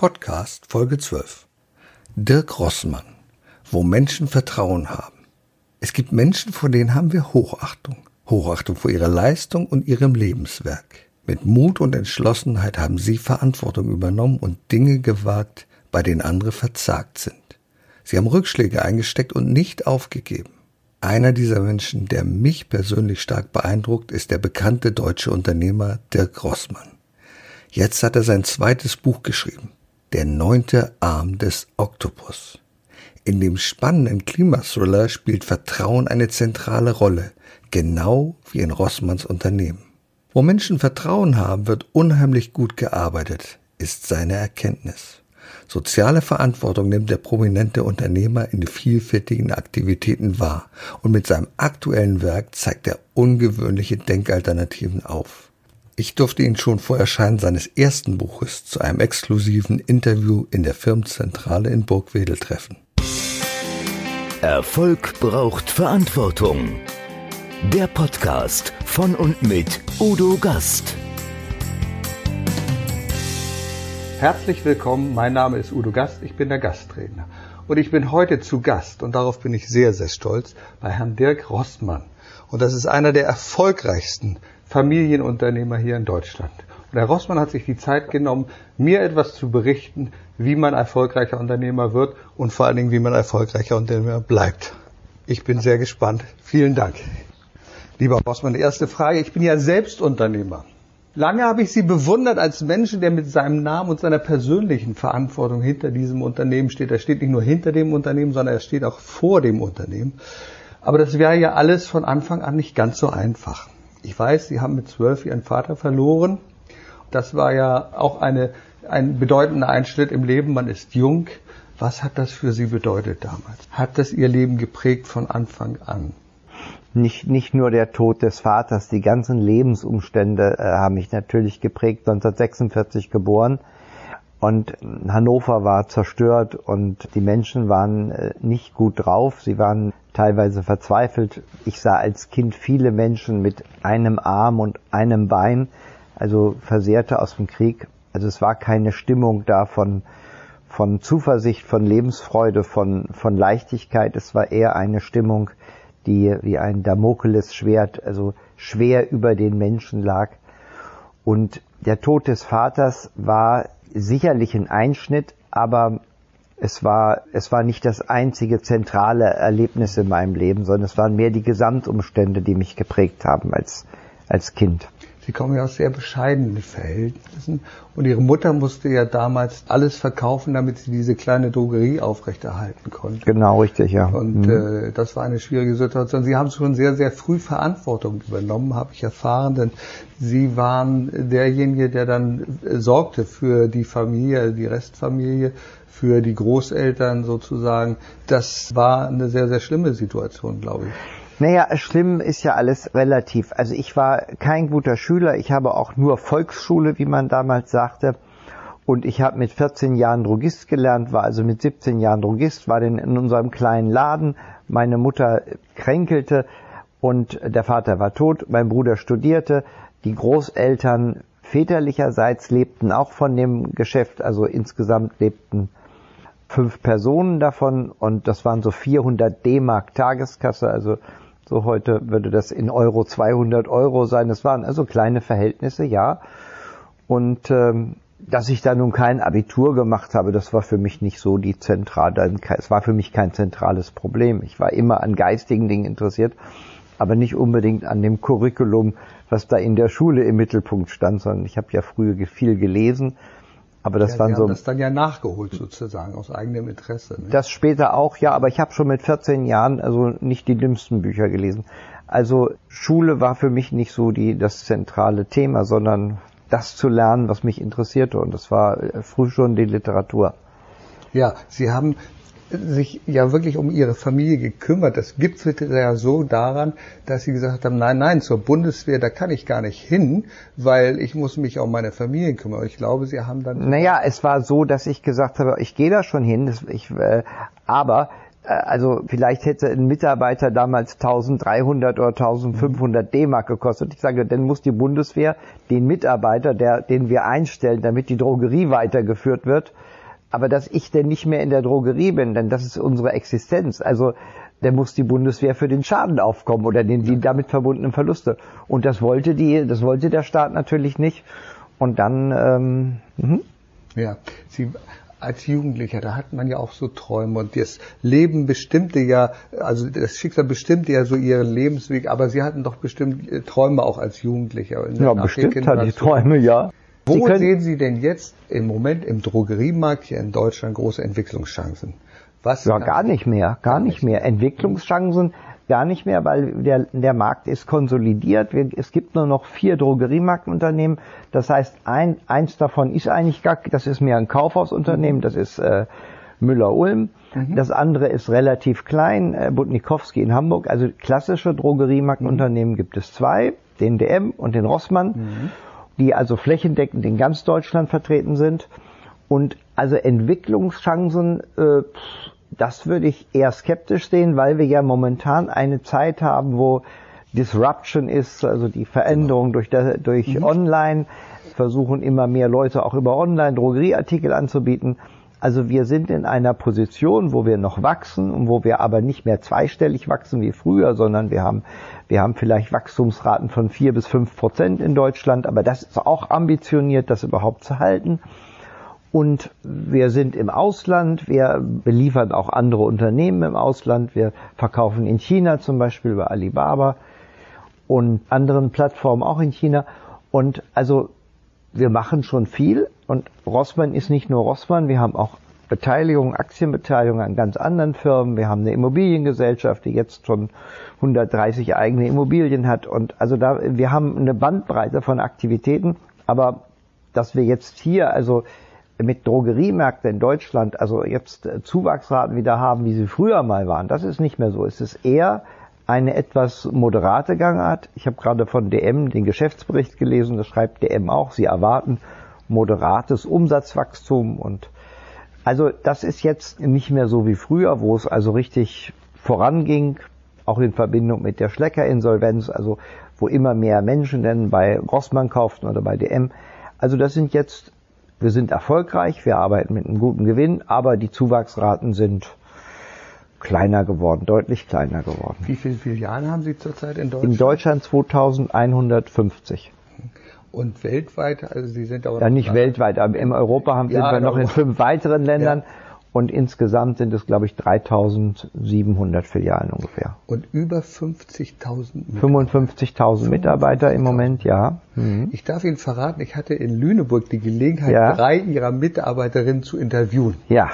Podcast Folge 12. Dirk Rossmann. Wo Menschen Vertrauen haben. Es gibt Menschen, vor denen haben wir Hochachtung. Hochachtung vor ihrer Leistung und ihrem Lebenswerk. Mit Mut und Entschlossenheit haben sie Verantwortung übernommen und Dinge gewagt, bei denen andere verzagt sind. Sie haben Rückschläge eingesteckt und nicht aufgegeben. Einer dieser Menschen, der mich persönlich stark beeindruckt, ist der bekannte deutsche Unternehmer Dirk Rossmann. Jetzt hat er sein zweites Buch geschrieben. Der neunte Arm des Oktopus. In dem spannenden Klimathriller spielt Vertrauen eine zentrale Rolle, genau wie in Rossmanns Unternehmen. Wo Menschen Vertrauen haben, wird unheimlich gut gearbeitet, ist seine Erkenntnis. Soziale Verantwortung nimmt der prominente Unternehmer in vielfältigen Aktivitäten wahr und mit seinem aktuellen Werk zeigt er ungewöhnliche Denkalternativen auf. Ich durfte ihn schon vor Erscheinen seines ersten Buches zu einem exklusiven Interview in der Firmenzentrale in Burgwedel treffen. Erfolg braucht Verantwortung. Der Podcast von und mit Udo Gast. Herzlich willkommen, mein Name ist Udo Gast, ich bin der Gastredner. Und ich bin heute zu Gast, und darauf bin ich sehr, sehr stolz, bei Herrn Dirk Rossmann. Und das ist einer der erfolgreichsten Familienunternehmer hier in Deutschland. Und Herr Rossmann hat sich die Zeit genommen, mir etwas zu berichten, wie man erfolgreicher Unternehmer wird und vor allen Dingen, wie man erfolgreicher Unternehmer bleibt. Ich bin sehr gespannt. Vielen Dank. Lieber Rossmann, erste Frage. Ich bin ja selbst Unternehmer. Lange habe ich Sie bewundert als Menschen, der mit seinem Namen und seiner persönlichen Verantwortung hinter diesem Unternehmen steht. Er steht nicht nur hinter dem Unternehmen, sondern er steht auch vor dem Unternehmen. Aber das wäre ja alles von Anfang an nicht ganz so einfach. Ich weiß, Sie haben mit zwölf Ihren Vater verloren. Das war ja auch eine, ein bedeutender Einschnitt im Leben. Man ist jung. Was hat das für Sie bedeutet damals? Hat das Ihr Leben geprägt von Anfang an? Nicht, nicht nur der Tod des Vaters, die ganzen Lebensumstände äh, haben mich natürlich geprägt. 1946 geboren und Hannover war zerstört und die Menschen waren äh, nicht gut drauf. Sie waren teilweise verzweifelt. Ich sah als Kind viele Menschen mit einem Arm und einem Bein, also Versehrte aus dem Krieg. Also es war keine Stimmung da von, von Zuversicht, von Lebensfreude, von, von Leichtigkeit. Es war eher eine Stimmung, die wie ein Damokelesschwert, also schwer über den Menschen lag. Und der Tod des Vaters war sicherlich ein Einschnitt, aber es war, es war nicht das einzige zentrale Erlebnis in meinem Leben, sondern es waren mehr die Gesamtumstände, die mich geprägt haben als, als Kind. Sie kommen ja aus sehr bescheidenen Verhältnissen und Ihre Mutter musste ja damals alles verkaufen, damit sie diese kleine Drogerie aufrechterhalten konnte. Genau, richtig, ja. Und mhm. äh, das war eine schwierige Situation. Sie haben schon sehr, sehr früh Verantwortung übernommen, habe ich erfahren, denn Sie waren derjenige, der dann äh, sorgte für die Familie, die Restfamilie, für die Großeltern sozusagen. Das war eine sehr, sehr schlimme Situation, glaube ich. Naja, schlimm ist ja alles relativ. Also ich war kein guter Schüler, ich habe auch nur Volksschule, wie man damals sagte. Und ich habe mit 14 Jahren Drogist gelernt, war also mit 17 Jahren Drogist, war dann in unserem kleinen Laden. Meine Mutter kränkelte und der Vater war tot, mein Bruder studierte. Die Großeltern väterlicherseits lebten auch von dem Geschäft, also insgesamt lebten fünf Personen davon und das waren so 400 D-Mark Tageskasse, also so heute würde das in Euro 200 Euro sein. Das waren also kleine Verhältnisse, ja. Und ähm, dass ich da nun kein Abitur gemacht habe, das war für mich nicht so die zentrale, es war für mich kein zentrales Problem. Ich war immer an geistigen Dingen interessiert, aber nicht unbedingt an dem Curriculum, was da in der Schule im Mittelpunkt stand, sondern ich habe ja früher viel gelesen aber das ja, waren Sie so. Haben das dann ja nachgeholt sozusagen aus eigenem Interesse. Ne? Das später auch, ja, aber ich habe schon mit 14 Jahren also nicht die dümmsten Bücher gelesen. Also Schule war für mich nicht so die das zentrale Thema, sondern das zu lernen, was mich interessierte und das war äh, früh schon die Literatur. Ja, Sie haben sich ja wirklich um ihre Familie gekümmert. Das gipfelte ja so daran, dass sie gesagt haben, nein, nein, zur Bundeswehr, da kann ich gar nicht hin, weil ich muss mich um meine Familie kümmern. Ich glaube, sie haben dann... Naja, es war so, dass ich gesagt habe, ich gehe da schon hin, ich, äh, aber äh, also vielleicht hätte ein Mitarbeiter damals 1300 oder 1500 D-Mark gekostet. Ich sage, dann muss die Bundeswehr den Mitarbeiter, der, den wir einstellen, damit die Drogerie weitergeführt wird, aber dass ich denn nicht mehr in der Drogerie bin, denn das ist unsere Existenz. Also dann muss die Bundeswehr für den Schaden aufkommen oder den, die damit verbundenen Verluste. Und das wollte die, das wollte der Staat natürlich nicht. Und dann, ähm, mh. ja, Sie als Jugendlicher, da hat man ja auch so Träume und das Leben bestimmte ja, also das Schicksal bestimmte ja so ihren Lebensweg, aber Sie hatten doch bestimmt äh, Träume auch als Jugendlicher. Ja, bestimmt hatte ich Träume, ja. Wo Sie sehen Sie denn jetzt im Moment im Drogeriemarkt hier in Deutschland große Entwicklungschancen? Was ja, gar nicht mehr, gar nicht mehr. Entwicklungschancen gar nicht mehr, weil der, der Markt ist konsolidiert. Es gibt nur noch vier Drogeriemarktunternehmen. Das heißt, ein, eins davon ist eigentlich gar, das ist mehr ein Kaufhausunternehmen, das ist äh, Müller-Ulm. Mhm. Das andere ist relativ klein, äh, Butnikowski in Hamburg. Also klassische Drogeriemarktunternehmen mhm. gibt es zwei, den DM und den Rossmann, mhm. Die also flächendeckend in ganz Deutschland vertreten sind. Und also Entwicklungschancen, äh, das würde ich eher skeptisch sehen, weil wir ja momentan eine Zeit haben, wo Disruption ist, also die Veränderung genau. durch, der, durch mhm. Online, versuchen immer mehr Leute auch über Online Drogerieartikel anzubieten. Also wir sind in einer Position, wo wir noch wachsen und wo wir aber nicht mehr zweistellig wachsen wie früher, sondern wir haben, wir haben vielleicht Wachstumsraten von vier bis fünf Prozent in Deutschland, aber das ist auch ambitioniert, das überhaupt zu halten. Und wir sind im Ausland, wir beliefern auch andere Unternehmen im Ausland. Wir verkaufen in China zum Beispiel über Alibaba und anderen Plattformen auch in China. Und also wir machen schon viel. Und Rossmann ist nicht nur Rossmann, wir haben auch Beteiligung, Aktienbeteiligung an ganz anderen Firmen. Wir haben eine Immobiliengesellschaft, die jetzt schon 130 eigene Immobilien hat. Und also da, wir haben eine Bandbreite von Aktivitäten. Aber dass wir jetzt hier also mit Drogeriemärkten in Deutschland, also jetzt Zuwachsraten wieder haben, wie sie früher mal waren, das ist nicht mehr so. Es ist eher eine etwas moderate Gangart. Ich habe gerade von DM den Geschäftsbericht gelesen, das schreibt DM auch. Sie erwarten moderates Umsatzwachstum und also das ist jetzt nicht mehr so wie früher, wo es also richtig voranging, auch in Verbindung mit der Schlecker-Insolvenz, also wo immer mehr Menschen denn bei Rossmann kauften oder bei DM. Also das sind jetzt wir sind erfolgreich, wir arbeiten mit einem guten Gewinn, aber die Zuwachsraten sind kleiner geworden, deutlich kleiner geworden. Wie viele Filialen haben Sie zurzeit in Deutschland? In Deutschland 2150. Und weltweit, also Sie sind aber ja nicht weltweit, aber in Europa haben, ja, sind wir noch in fünf weiteren Ländern. Ja. Und insgesamt sind es, glaube ich, 3700 Filialen ungefähr. Und über 50.000 55.000 Mitarbeiter im Moment, ja. Mhm. Ich darf Ihnen verraten, ich hatte in Lüneburg die Gelegenheit, ja. drei Ihrer Mitarbeiterinnen zu interviewen. Ja.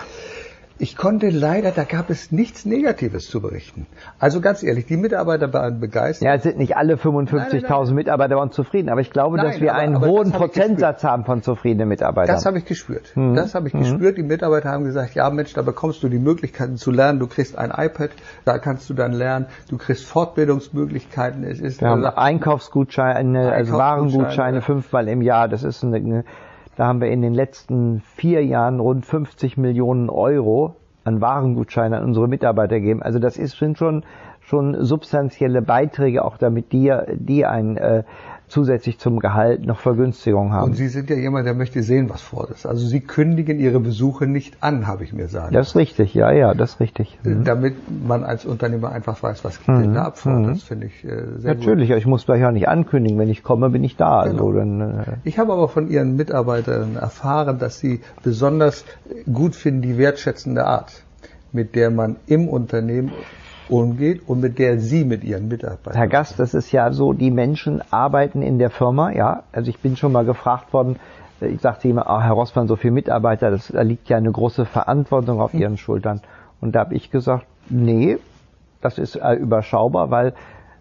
Ich konnte leider, da gab es nichts Negatives zu berichten. Also ganz ehrlich, die Mitarbeiter waren begeistert. Ja, es sind nicht alle 55.000 Mitarbeiter waren zufrieden, aber ich glaube, nein, dass wir aber, einen aber hohen Prozentsatz haben von zufriedenen Mitarbeitern. Das habe ich gespürt. Mhm. Das habe ich mhm. gespürt. Die Mitarbeiter haben gesagt, ja Mensch, da bekommst du die Möglichkeiten zu lernen. Du kriegst ein iPad, da kannst du dann lernen. Du kriegst Fortbildungsmöglichkeiten. Es ist wir haben Einkaufsgutscheine, also Warengutscheine fünfmal im Jahr. Das ist eine, eine da haben wir in den letzten vier Jahren rund 50 Millionen Euro an Warengutscheinen an unsere Mitarbeiter gegeben. Also das ist, sind schon, schon substanzielle Beiträge, auch damit die, die ein äh, zusätzlich zum Gehalt noch Vergünstigung haben. Und Sie sind ja jemand, der möchte sehen, was vor ist. Also Sie kündigen Ihre Besuche nicht an, habe ich mir sagen. Das ist richtig, ja, ja, das ist richtig. Mhm. Damit man als Unternehmer einfach weiß, was geht denn mhm. da ab vor. Mhm. Das finde ich äh, sehr Natürlich, gut. ich muss gleich auch nicht ankündigen. Wenn ich komme, bin ich da. Genau. Also, dann, äh ich habe aber von Ihren Mitarbeitern erfahren, dass Sie besonders gut finden die wertschätzende Art, mit der man im Unternehmen umgeht und mit der Sie mit Ihren Mitarbeitern. Herr Gast, das ist ja so, die Menschen arbeiten in der Firma, ja. Also ich bin schon mal gefragt worden, äh, ich sagte immer, oh, Herr Rossmann, so viele Mitarbeiter, das, da liegt ja eine große Verantwortung auf. Ihren Schultern. Und da habe ich gesagt, nee, das ist äh, überschaubar, weil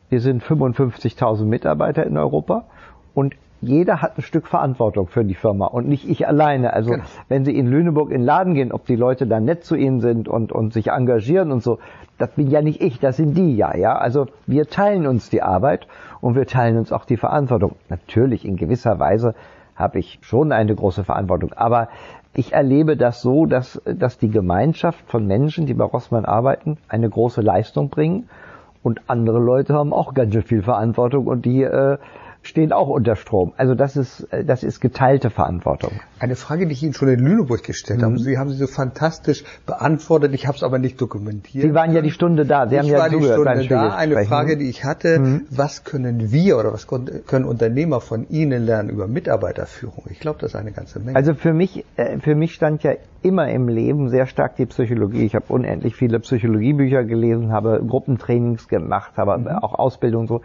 wir sind 55.000 Mitarbeiter in Europa und jeder hat ein Stück Verantwortung für die Firma und nicht ich alleine. Also genau. wenn Sie in Lüneburg in den Laden gehen, ob die Leute da nett zu Ihnen sind und, und sich engagieren und so, das bin ja nicht ich, das sind die ja, ja. Also wir teilen uns die Arbeit und wir teilen uns auch die Verantwortung. Natürlich in gewisser Weise habe ich schon eine große Verantwortung, aber ich erlebe das so, dass, dass die Gemeinschaft von Menschen, die bei Rossmann arbeiten, eine große Leistung bringen und andere Leute haben auch ganz schön viel Verantwortung und die äh, stehen auch unter Strom. Also das ist, äh, das ist geteilte Verantwortung. Eine Frage, die ich Ihnen schon in Lüneburg gestellt mhm. habe. Sie haben sie so fantastisch beantwortet. Ich habe es aber nicht dokumentiert. Sie waren ja die Stunde da. Sie ich haben ja war die Stunde da. Eine Frage, die ich hatte, mhm. was können wir oder was können Unternehmer von Ihnen lernen über Mitarbeiterführung? Ich glaube, das ist eine ganze Menge. Also für mich, äh, für mich stand ja immer im Leben sehr stark die Psychologie. Ich habe unendlich viele Psychologiebücher gelesen, habe Gruppentrainings gemacht, habe mhm. auch Ausbildung so.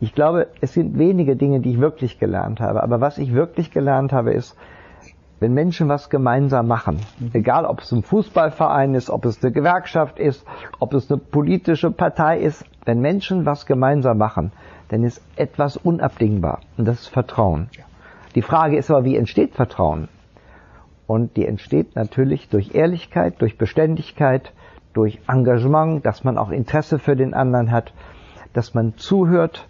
Ich glaube, es sind wenige Dinge, die ich wirklich gelernt habe. Aber was ich wirklich gelernt habe, ist, wenn Menschen was gemeinsam machen, mhm. egal ob es ein Fußballverein ist, ob es eine Gewerkschaft ist, ob es eine politische Partei ist, wenn Menschen was gemeinsam machen, dann ist etwas unabdingbar und das ist Vertrauen. Die Frage ist aber, wie entsteht Vertrauen? Und die entsteht natürlich durch Ehrlichkeit, durch Beständigkeit, durch Engagement, dass man auch Interesse für den anderen hat, dass man zuhört,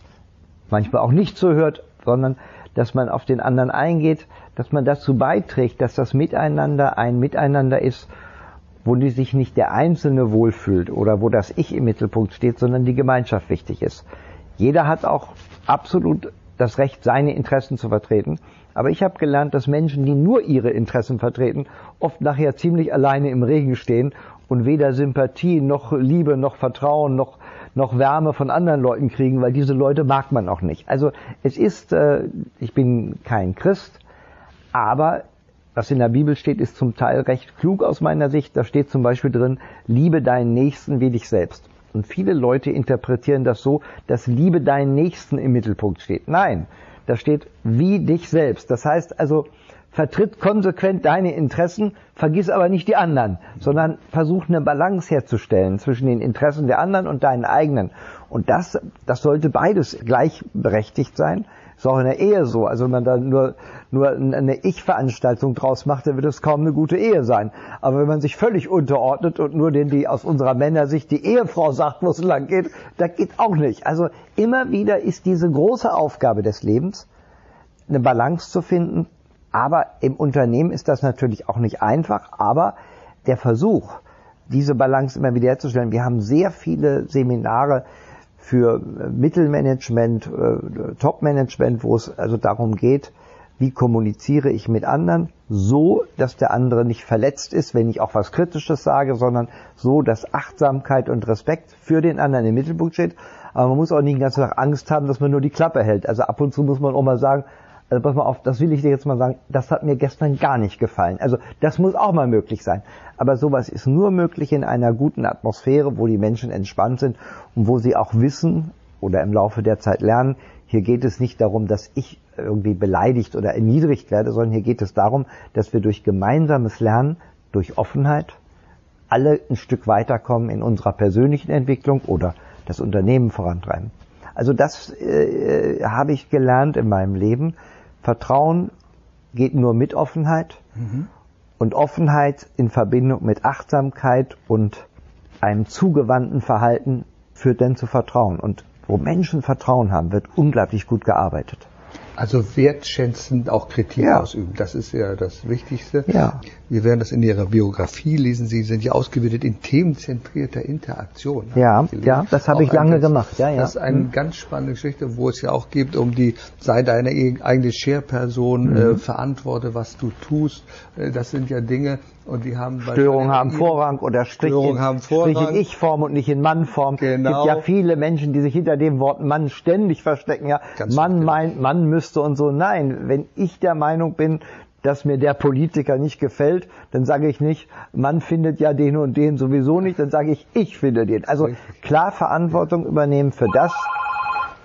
manchmal auch nicht zuhört, sondern dass man auf den anderen eingeht, dass man dazu beiträgt, dass das Miteinander ein Miteinander ist, wo die sich nicht der Einzelne wohlfühlt oder wo das Ich im Mittelpunkt steht, sondern die Gemeinschaft wichtig ist. Jeder hat auch absolut das Recht, seine Interessen zu vertreten. Aber ich habe gelernt, dass Menschen, die nur ihre Interessen vertreten, oft nachher ziemlich alleine im Regen stehen und weder Sympathie noch Liebe noch Vertrauen noch noch Wärme von anderen Leuten kriegen, weil diese Leute mag man auch nicht. Also es ist, äh, ich bin kein Christ, aber was in der Bibel steht, ist zum Teil recht klug aus meiner Sicht. Da steht zum Beispiel drin, liebe deinen Nächsten wie dich selbst. Und viele Leute interpretieren das so, dass Liebe deinen Nächsten im Mittelpunkt steht. Nein, da steht wie dich selbst. Das heißt also, vertritt konsequent deine Interessen, vergiss aber nicht die anderen, sondern versuch eine Balance herzustellen zwischen den Interessen der anderen und deinen eigenen. Und das, das sollte beides gleichberechtigt sein. Ist auch in der Ehe so. Also wenn man da nur, nur eine Ich-Veranstaltung draus macht, dann wird es kaum eine gute Ehe sein. Aber wenn man sich völlig unterordnet und nur den, die aus unserer Männersicht die Ehefrau sagt, wo es lang geht, das geht auch nicht. Also immer wieder ist diese große Aufgabe des Lebens, eine Balance zu finden aber im Unternehmen ist das natürlich auch nicht einfach, aber der Versuch, diese Balance immer wieder herzustellen. Wir haben sehr viele Seminare für Mittelmanagement, äh, Topmanagement, wo es also darum geht, wie kommuniziere ich mit anderen, so, dass der andere nicht verletzt ist, wenn ich auch was Kritisches sage, sondern so, dass Achtsamkeit und Respekt für den anderen im Mittelpunkt steht. Aber man muss auch nicht den ganzen Tag Angst haben, dass man nur die Klappe hält. Also ab und zu muss man auch mal sagen, also pass mal auf, das will ich dir jetzt mal sagen, das hat mir gestern gar nicht gefallen. Also das muss auch mal möglich sein. Aber sowas ist nur möglich in einer guten Atmosphäre, wo die Menschen entspannt sind und wo sie auch wissen oder im Laufe der Zeit lernen, hier geht es nicht darum, dass ich irgendwie beleidigt oder erniedrigt werde, sondern hier geht es darum, dass wir durch gemeinsames Lernen, durch Offenheit, alle ein Stück weiterkommen in unserer persönlichen Entwicklung oder das Unternehmen vorantreiben. Also das äh, habe ich gelernt in meinem Leben, Vertrauen geht nur mit Offenheit mhm. und Offenheit in Verbindung mit Achtsamkeit und einem zugewandten Verhalten führt dann zu Vertrauen. Und wo Menschen Vertrauen haben, wird unglaublich gut gearbeitet. Also wertschätzend auch Kritik ja. ausüben, das ist ja das Wichtigste. Ja. Wir werden das in Ihrer Biografie lesen. Sie sind ja ausgebildet in themenzentrierter Interaktion. Ja, ja, das habe ich lange gemacht. Ja, ja. Das ist eine mhm. ganz spannende Geschichte, wo es ja auch geht um die, sei deine eigene Share-Person, mhm. äh, verantworte, was du tust. Äh, das sind ja Dinge, und die haben Störungen haben Vorrang oder sprich in, haben Vorrang. sprich in Ich-Form und nicht in Mann-Form. Genau. Es gibt ja viele Menschen, die sich hinter dem Wort Mann ständig verstecken. Ja, Ganz Mann richtig. meint, Mann müsste und so. Nein, wenn ich der Meinung bin, dass mir der Politiker nicht gefällt, dann sage ich nicht, Mann findet ja den und den sowieso nicht, dann sage ich, ich finde den. Also klar Verantwortung übernehmen für das.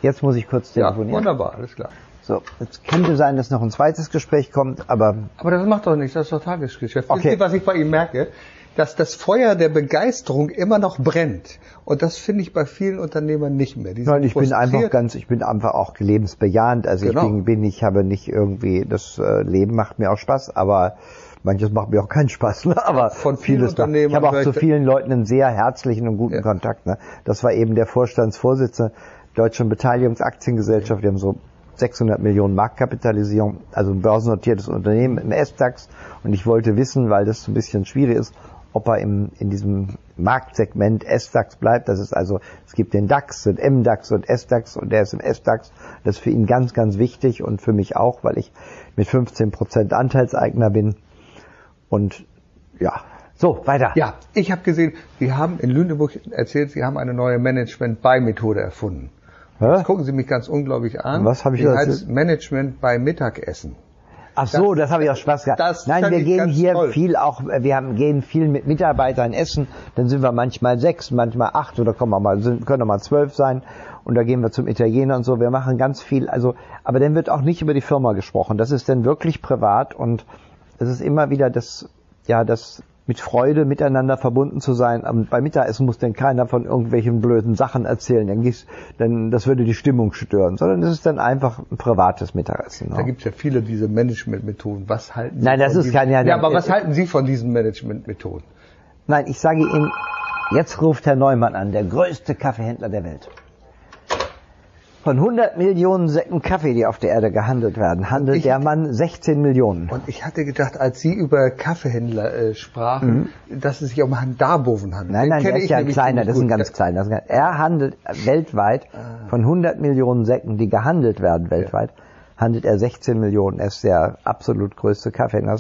Jetzt muss ich kurz telefonieren. Ja, wunderbar, alles klar. So, jetzt könnte sein, dass noch ein zweites Gespräch kommt, aber. Aber das macht doch nichts, das ist doch Tagesgeschäft. Okay. Was ich bei ihm merke, dass das Feuer der Begeisterung immer noch brennt. Und das finde ich bei vielen Unternehmern nicht mehr. Nein, ich bin einfach ganz, ich bin einfach auch lebensbejahend. Also genau. ich bin, bin, ich habe nicht irgendwie, das äh, Leben macht mir auch Spaß, aber manches macht mir auch keinen Spaß, ne? aber von vielen vieles Unternehmen. Ich habe auch zu vielen Leuten einen sehr herzlichen und guten ja. Kontakt. Ne? Das war eben der Vorstandsvorsitzende Deutschen Beteiligungsaktiengesellschaft. Die haben so 600 Millionen Marktkapitalisierung, also ein börsennotiertes Unternehmen im S-DAX. Und ich wollte wissen, weil das ein bisschen schwierig ist, ob er im, in diesem Marktsegment S-DAX bleibt. Das ist also, es gibt den DAX und M-DAX und S-DAX und der ist im S-DAX. Das ist für ihn ganz, ganz wichtig und für mich auch, weil ich mit 15 Prozent Anteilseigner bin. Und ja, so, weiter. Ja, ich habe gesehen, Sie haben in Lüneburg erzählt, Sie haben eine neue Management-By-Methode erfunden. Jetzt gucken Sie mich ganz unglaublich an. Was habe ich heißt erzählt? Management bei Mittagessen. Ach so, das, habe ich auch Spaß gehabt. das Nein, wir gehen hier toll. viel auch, wir haben, gehen viel mit Mitarbeitern essen. Dann sind wir manchmal sechs, manchmal acht oder kommen wir mal, sind, können auch mal zwölf sein. Und da gehen wir zum Italiener und so. Wir machen ganz viel. Also, aber dann wird auch nicht über die Firma gesprochen. Das ist dann wirklich privat und es ist immer wieder das, ja, das mit Freude miteinander verbunden zu sein. Und bei Mittagessen muss dann keiner von irgendwelchen blöden Sachen erzählen. Dann, gehst- dann das würde die Stimmung stören. Sondern es ist dann einfach ein privates Mittagessen. Da ja. gibt es ja viele diese Management-Methoden. Was halten Sie Nein, das von ist diesen, kein- ja, Ja, aber äh, was halten Sie von diesen Management-Methoden? Nein, ich sage Ihnen, jetzt ruft Herr Neumann an, der größte Kaffeehändler der Welt. Von 100 Millionen Säcken Kaffee, die auf der Erde gehandelt werden, handelt Ich- der Mann 16 Millionen. Und ich hatte gedacht, als Sie über Kaffeehändler äh, sprachen, dass es sich um Herrn Darboven handelt. Mhm. Nein, nein, der ist ja ein kleiner, das ist ein ganz kleiner. Er handelt weltweit Ah. von 100 Millionen Säcken, die gehandelt werden weltweit, handelt er 16 Millionen. Er ist der absolut größte Kaffeehändler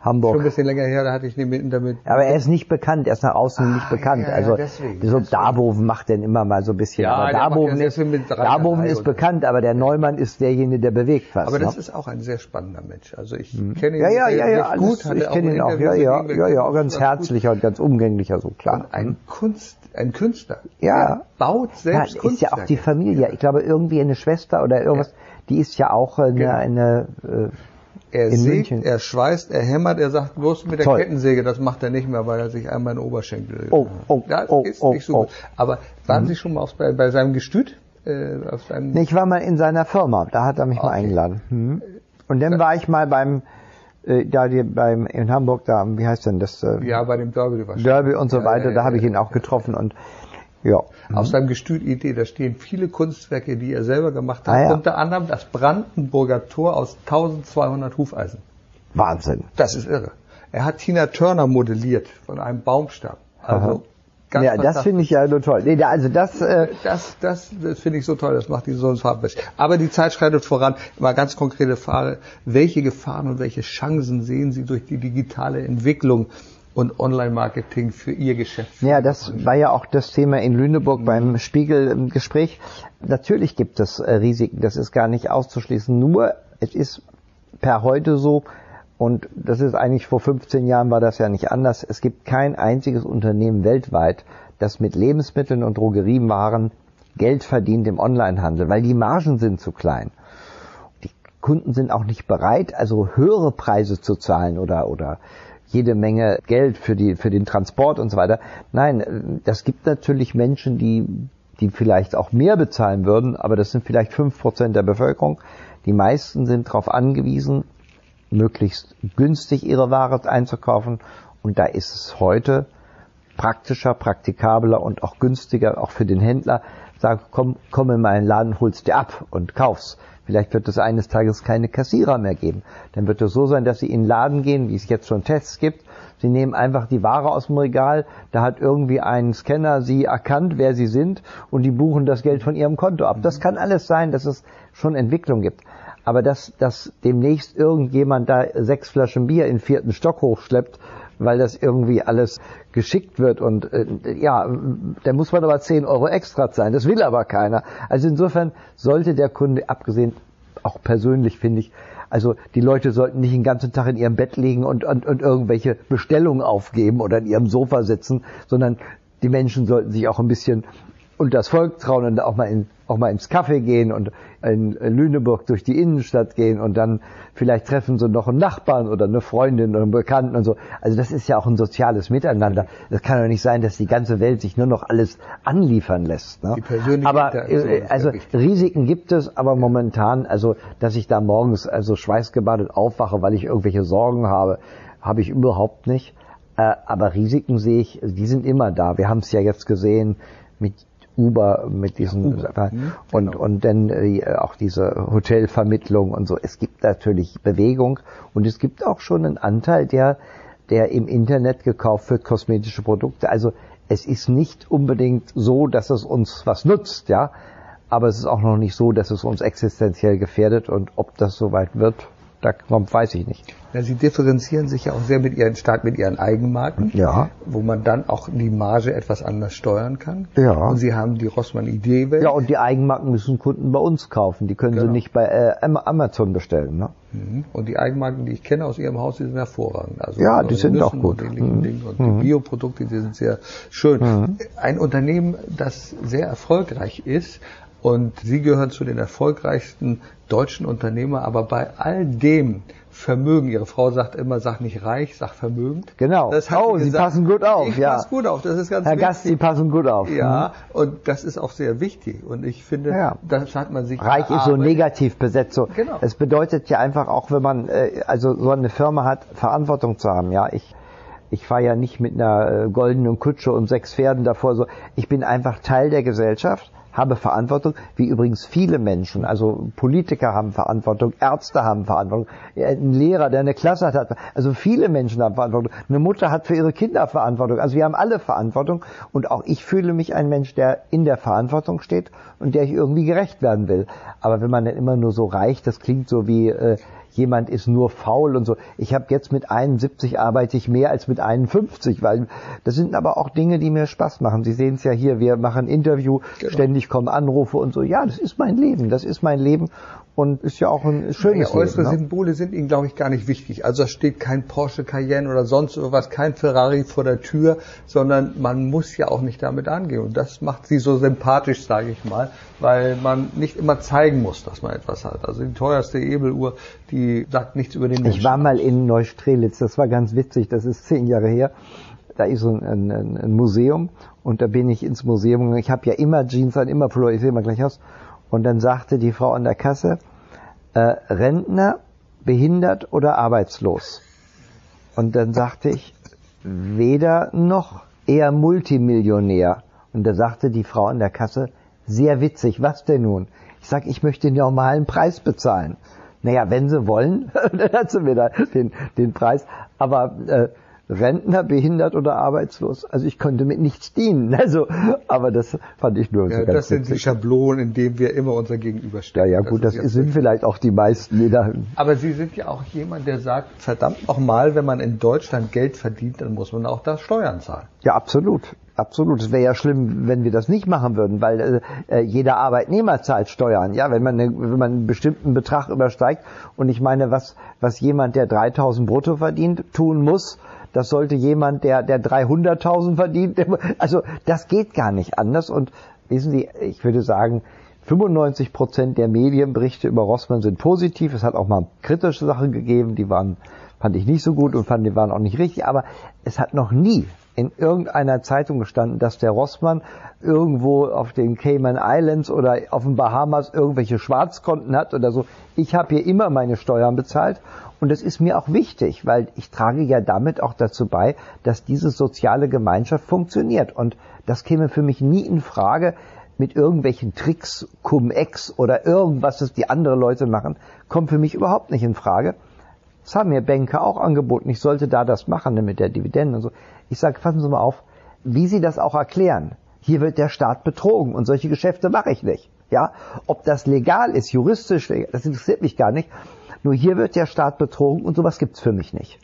aus Schon ein Hamburg. bisschen länger her, da hatte ich nämlich damit. Aber er ist nicht bekannt, er ist nach außen nicht Ah, bekannt. ja, ja, also deswegen, so deswegen. Darboven macht den immer mal so ein bisschen. Ja, aber Darboven ist, Darboven ist bekannt, aber der Neumann ist derjenige, der bewegt was. Aber das ne? ist auch ein sehr spannender Mensch. Also ich kenne ihn ja, ja, sehr, ja, ja, gut. alles, ich kenne ihn auch. Ja, ja, ja, ja, ganz herzlicher und ganz umgänglicher, so klar. Und ein Kunst, ein Künstler. Ja. Baut Ja, selbst ist ja auch die Kunstwerke. Familie. Ich glaube, irgendwie eine Schwester oder irgendwas, die ist ja auch eine, Genau. eine äh, Er in sägt, München. er schweißt, er hämmert, er sagt bloß mit der Toll. Kettensäge, das macht er nicht mehr, weil er sich einmal in den Oberschenkel. Oh, oh, das oh, ist oh, nicht so oh. gut. Aber waren Sie schon mal auf, bei, bei seinem Gestüt? Äh, auf seinem, ich war mal in seiner Firma, da hat er mich mal Okay. eingeladen. Mhm. Und dann war ich mal beim, äh, da die, beim in Hamburg, da, wie heißt denn das? Äh, ja, bei dem Derby. Derby und so weiter, ja, da ja, habe ich ihn auch getroffen und ja. Auf seinem Gestüt Idee, da stehen viele Kunstwerke, die er selber gemacht hat. Ah, ja. Unter anderem das Brandenburger Tor aus 1200 Hufeisen. Wahnsinn. Das ist irre. Er hat Tina Turner modelliert von einem Baumstamm. Also Aha. ganz ja, das finde ich ja nur toll. Nee, also das, äh, Das, das, das finde ich so toll, das macht die so farbenfest. Aber die Zeit schreitet voran. Mal ganz konkrete Frage. Welche Gefahren und welche Chancen sehen Sie durch die digitale Entwicklung und Online-Marketing für Ihr Geschäft? Ja, das war ja auch das Thema in Lüneburg beim Spiegel-Gespräch. Natürlich gibt es äh, Risiken, das ist gar nicht auszuschließen. Nur, es ist per heute so, und das ist eigentlich vor 15 Jahren war das ja nicht anders, es gibt kein einziges Unternehmen weltweit, das mit Lebensmitteln und Drogeriewaren Geld verdient im Onlinehandel, weil die Margen sind zu klein. Die Kunden sind auch nicht bereit, also höhere Preise zu zahlen oder, oder jede Menge Geld für die, für den Transport und so weiter. Nein, äh, das gibt natürlich Menschen, die, die vielleicht auch mehr bezahlen würden, aber das sind vielleicht fünf Prozent der Bevölkerung. Die meisten sind darauf angewiesen, möglichst günstig ihre Ware einzukaufen. Und da ist es heute praktischer, praktikabler und auch günstiger, auch für den Händler. Sag, komm, komm in meinen Laden, holst dir ab und kauf's. Vielleicht wird es eines Tages keine Kassierer mehr geben. Dann wird es so sein, dass sie in den Laden gehen, wie es jetzt schon Tests gibt. Sie nehmen einfach die Ware aus dem Regal, da hat irgendwie ein Scanner sie erkannt, wer sie sind, und die buchen das Geld von ihrem Konto ab. Das kann alles sein, dass es schon Entwicklung gibt. Aber dass, dass demnächst irgendjemand da sechs Flaschen Bier in den vierten Stock hochschleppt, weil das irgendwie alles geschickt wird und äh, ja, da muss man aber 10 Euro extra zahlen. Das will aber keiner. Also insofern sollte der Kunde, abgesehen auch persönlich finde ich, also die Leute sollten nicht den ganzen Tag in ihrem Bett liegen und, und, und irgendwelche Bestellungen aufgeben oder in ihrem Sofa sitzen, sondern die Menschen sollten sich auch ein bisschen und das Volk trauen und auch mal, in, auch mal ins Café gehen und in Lüneburg durch die Innenstadt gehen und dann vielleicht treffen sie noch einen Nachbarn oder eine Freundin oder einen Bekannten und so. Also das ist ja auch ein soziales Miteinander. Das kann doch nicht sein, dass die ganze Welt sich nur noch alles anliefern lässt. Ne? Die persönliche aber äh, also. Risiken gibt es, aber momentan, also dass ich da morgens also schweißgebadet aufwache, weil ich irgendwelche Sorgen habe, habe ich überhaupt nicht. Äh, aber Risiken sehe ich, die sind immer da. Wir haben es ja jetzt gesehen mit Uber mit diesen Uber. Mhm, und genau. und dann äh, auch diese Hotelvermittlung und so. Es gibt natürlich Bewegung und es gibt auch schon einen Anteil, der der im Internet gekauft wird, kosmetische Produkte. Also es ist nicht unbedingt so, dass es uns was nutzt, ja, aber es ist auch noch nicht so, dass es uns existenziell gefährdet und ob das soweit wird, da kommt, weiß ich nicht. Ja, Sie differenzieren sich ja auch sehr mit Ihren, stark mit Ihren Eigenmarken, Ja. wo man dann auch die Marge etwas anders steuern kann. Ja. Und Sie haben die Rossmann Idee Ja, und die Eigenmarken müssen Kunden bei uns kaufen. Die können sie Genau. nicht bei äh, Am- Amazon bestellen. Ne? Mhm. Und die Eigenmarken, die ich kenne aus Ihrem Haus, die sind hervorragend. Also Ja, die sind auch gut. Und, Mhm. Und die Bioprodukte, die sind sehr schön. Ein Unternehmen, das sehr erfolgreich ist, und Sie gehören zu den erfolgreichsten deutschen Unternehmer, aber bei all dem Vermögen, Ihre Frau sagt immer, sag nicht reich, sag vermögend. Genau. Das hat Oh, Sie passen gut auf, Ich ja. passe gut auf, das ist ganz Herr wichtig. Gast, Sie passen gut auf. Ja, und das ist auch sehr wichtig. Und ich finde, Ja. das hat man sich Reich ist so negativ besetzt. So. Genau. Es bedeutet ja einfach auch, wenn man äh, also so eine Firma hat, Verantwortung zu haben. Ja, ich ich fahre ja nicht mit einer äh, goldenen Kutsche und sechs Pferden davor. So, ich bin einfach Teil der Gesellschaft, habe Verantwortung, wie übrigens viele Menschen. Also Politiker haben Verantwortung, Ärzte haben Verantwortung, ja, ein Lehrer, der eine Klasse hat, hat also viele Menschen haben Verantwortung. Eine Mutter hat für ihre Kinder Verantwortung. Also wir haben alle Verantwortung und auch ich fühle mich ein Mensch, der in der Verantwortung steht und der ich irgendwie gerecht werden will. Aber wenn man dann immer nur so reicht, das klingt so wie äh, jemand ist nur faul und so. Ich habe jetzt mit 71 arbeite ich mehr als mit 51, weil das sind aber auch Dinge, die mir Spaß machen. Sie sehen es ja hier, wir machen Interview, ständig kommen Anrufe und so. Ja, das ist mein Leben, das ist mein Leben und ist ja auch ein schönes Ja, äußere Leben. Ne? Symbole sind Ihnen, glaube ich, gar nicht wichtig. Also da steht kein Porsche Cayenne oder sonst irgendwas, kein Ferrari vor der Tür, sondern man muss ja auch nicht damit angehen. Und das macht Sie so sympathisch, sage ich mal, weil man nicht immer zeigen muss, dass man etwas hat. Also die teuerste Ebeluhr, die sagt nichts über den Menschen. Ich war mal in Neustrelitz, das war ganz witzig, das ist zehn Jahre her. Da ist so ein, ein, ein Museum und da bin ich ins Museum gegangen. Ich habe ja immer Jeans an, immer Pullover, ich sehe mal gleich aus. Und dann sagte die Frau an der Kasse, äh, Rentner, behindert oder arbeitslos? Und dann sagte ich, weder noch, eher Multimillionär. Und da sagte die Frau an der Kasse, sehr witzig, was denn nun? Ich sag, ich möchte den normalen Preis bezahlen. Naja, wenn Sie wollen, dann hat sie mir da den, den Preis. Aber äh, Rentner, behindert oder arbeitslos, also ich konnte mit nichts dienen. Also, aber das fand ich nur so ja, ganz das sind die witzig. Schablonen, in denen wir immer unser Ja, Gegenüberstehen. ja, gut, das ist sind vielleicht auch die meisten, die da Aber Sie sind ja auch jemand, der sagt, verdammt nochmal, wenn man in Deutschland Geld verdient, dann muss man auch da Steuern zahlen. Ja, absolut. Absolut. Es wäre ja schlimm, wenn wir das nicht machen würden, weil äh, jeder Arbeitnehmer zahlt Steuern. Ja, wenn man, eine, wenn man einen bestimmten Betrag übersteigt. Und ich meine, was, was jemand, der 3000 brutto verdient, tun muss, das sollte jemand, der, der 300.000 verdient, also das geht gar nicht anders. Und wissen Sie, ich würde sagen, 95 Prozent der Medienberichte über Rossmann sind positiv. Es hat auch mal kritische Sachen gegeben, die waren, fand ich nicht so gut und fand, die waren auch nicht richtig. Aber es hat noch nie in irgendeiner Zeitung gestanden, dass der Rossmann irgendwo auf den Cayman Islands oder auf den Bahamas irgendwelche Schwarzkonten hat oder so. Ich habe hier immer meine Steuern bezahlt und das ist mir auch wichtig, weil ich trage ja damit auch dazu bei, dass diese soziale Gemeinschaft funktioniert und das käme für mich nie in Frage, mit irgendwelchen Tricks, Cum-Ex oder irgendwas, das die andere Leute machen, kommt für mich überhaupt nicht in Frage. Das haben mir Banker auch angeboten. Ich sollte da das machen ne, mit der Dividende und so. Ich sage, fassen Sie mal auf, wie Sie das auch erklären. Hier wird der Staat betrogen und solche Geschäfte mache ich nicht. Ja, ob das legal ist, juristisch, das interessiert mich gar nicht. Nur hier wird der Staat betrogen und sowas gibt's für mich nicht.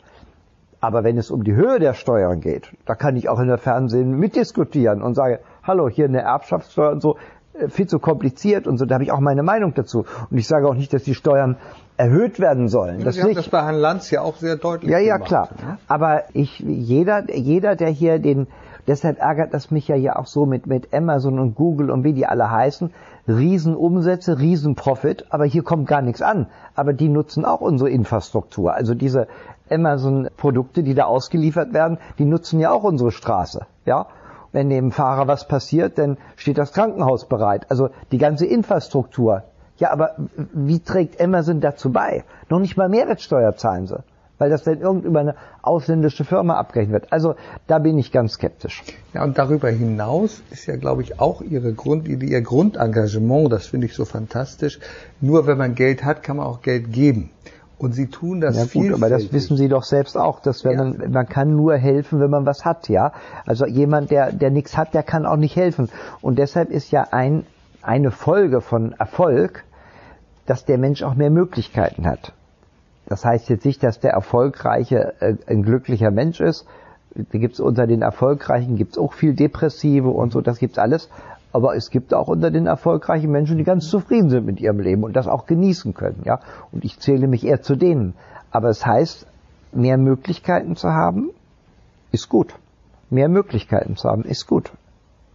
Aber wenn es um die Höhe der Steuern geht, da kann ich auch in der Fernsehen mitdiskutieren und sage, hallo, hier eine Erbschaftssteuer und so, äh, viel zu kompliziert und so, da habe ich auch meine Meinung dazu. Und ich sage auch nicht, dass die Steuern erhöht werden sollen. Das Sie haben das bei Herrn Lanz ja auch sehr deutlich Ja, ja, gemacht. klar. ne? Aber ich, jeder, jeder, der hier den, deshalb ärgert das mich ja hier auch so mit, mit Amazon und Google und wie die alle heißen. Riesenumsätze, Riesenprofit, aber hier kommt gar nichts an. Aber die nutzen auch unsere Infrastruktur. Also diese Amazon-Produkte, die da ausgeliefert werden, die nutzen ja auch unsere Straße. Ja? Wenn dem Fahrer was passiert, dann steht das Krankenhaus bereit. Also die ganze Infrastruktur. Ja, aber wie trägt Amazon dazu bei? Noch nicht mal Mehrwertsteuer zahlen sie. Weil das dann irgend über eine ausländische Firma abgerechnet wird. Also da bin ich ganz skeptisch. Ja, und darüber hinaus ist ja, glaube ich, auch ihre Grund, ihr Grundengagement, das finde ich so fantastisch. Nur wenn man Geld hat, kann man auch Geld geben. Und sie tun das ja, gut, aber das wissen Sie doch selbst auch, dass wenn ja. man, man kann nur helfen, wenn man was hat, ja. Also jemand, der, der nichts hat, der kann auch nicht helfen. Und deshalb ist ja ein, eine Folge von Erfolg, dass der Mensch auch mehr Möglichkeiten hat. Das heißt jetzt nicht, dass der Erfolgreiche äh, ein glücklicher Mensch ist. Da gibt's unter den Erfolgreichen gibt's auch viel Depressive und so, das gibt's alles. Aber es gibt auch unter den erfolgreichen Menschen, die ganz zufrieden sind mit ihrem Leben und das auch genießen können, ja. Und ich zähle mich eher zu denen. Aber es heißt, mehr Möglichkeiten zu haben, ist gut. Mehr Möglichkeiten zu haben, ist gut.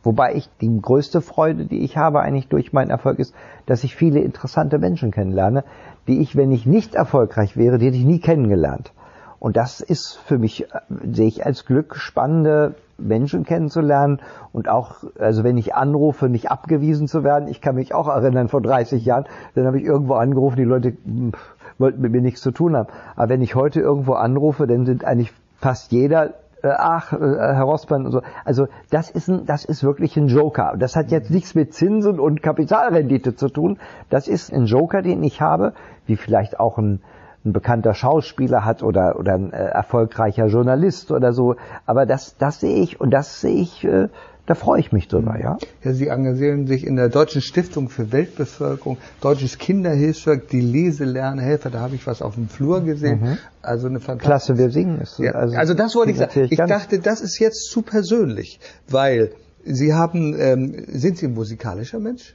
Wobei ich die größte Freude, die ich habe eigentlich durch meinen Erfolg ist, dass ich viele interessante Menschen kennenlerne, die ich, wenn ich nicht erfolgreich wäre, die hätte ich nie kennengelernt. Und das ist für mich, äh, sehe ich als Glück, spannende Menschen kennenzulernen und auch, also wenn ich anrufe, nicht abgewiesen zu werden. Ich kann mich auch erinnern, vor 30 Jahren, dann habe ich irgendwo angerufen, die Leute hm, wollten mit mir nichts zu tun haben. Aber wenn ich heute irgendwo anrufe, dann sind eigentlich fast jeder äh, ach, äh, Herr Rossmann und so. Also das ist ein, das ist wirklich ein Joker. Das hat jetzt nichts mit Zinsen und Kapitalrendite zu tun. Das ist ein Joker, den ich habe, wie vielleicht auch ein, ein bekannter Schauspieler hat oder oder ein äh, erfolgreicher Journalist oder so. Aber das das sehe ich und das sehe ich äh, da freue ich mich drüber, ja. Ja, Sie engagieren sich in der Deutschen Stiftung für Weltbevölkerung, Deutsches Kinderhilfswerk, die Leselernhelfer, da habe ich was auf dem Flur gesehen. Mhm. Also eine fantastische. Klasse, wir singen. Ist, ja. also, also das wollte ich sagen. Ich dachte, das ist jetzt zu persönlich, weil Sie haben, ähm, sind Sie ein musikalischer Mensch?